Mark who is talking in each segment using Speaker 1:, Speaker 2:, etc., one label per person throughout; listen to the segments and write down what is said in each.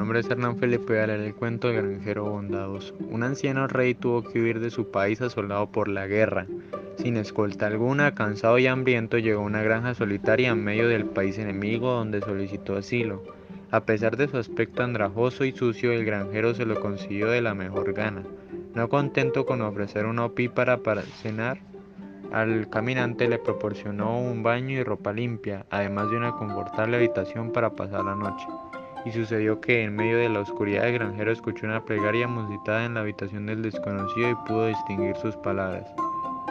Speaker 1: nombre es Hernán Felipe y a leer el cuento del granjero bondadoso. Un anciano rey tuvo que huir de su país asolado por la guerra. Sin escolta alguna, cansado y hambriento, llegó a una granja solitaria en medio del país enemigo donde solicitó asilo. A pesar de su aspecto andrajoso y sucio, el granjero se lo consiguió de la mejor gana. No contento con ofrecer una opípara para cenar, al caminante le proporcionó un baño y ropa limpia, además de una confortable habitación para pasar la noche. Y sucedió que en medio de la oscuridad el granjero escuchó una plegaria musitada en la habitación del desconocido y pudo distinguir sus palabras.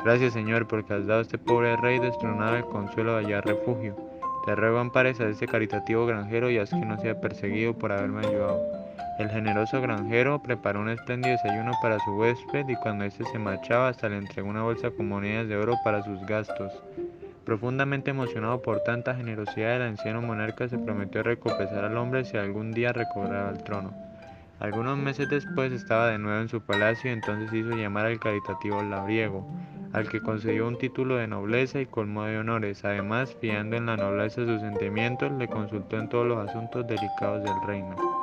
Speaker 1: Gracias Señor porque has dado a este pobre rey destronado el consuelo de hallar refugio. Te ruego ampares a este caritativo granjero y haz que no sea perseguido por haberme ayudado. El generoso granjero preparó un espléndido desayuno para su huésped y cuando éste se marchaba hasta le entregó una bolsa con monedas de oro para sus gastos. Profundamente emocionado por tanta generosidad, el anciano monarca se prometió recompensar al hombre si algún día recobraba el trono. Algunos meses después estaba de nuevo en su palacio y entonces hizo llamar al caritativo labriego, al que concedió un título de nobleza y colmó de honores. Además, fiando en la nobleza sus sentimientos, le consultó en todos los asuntos delicados del reino.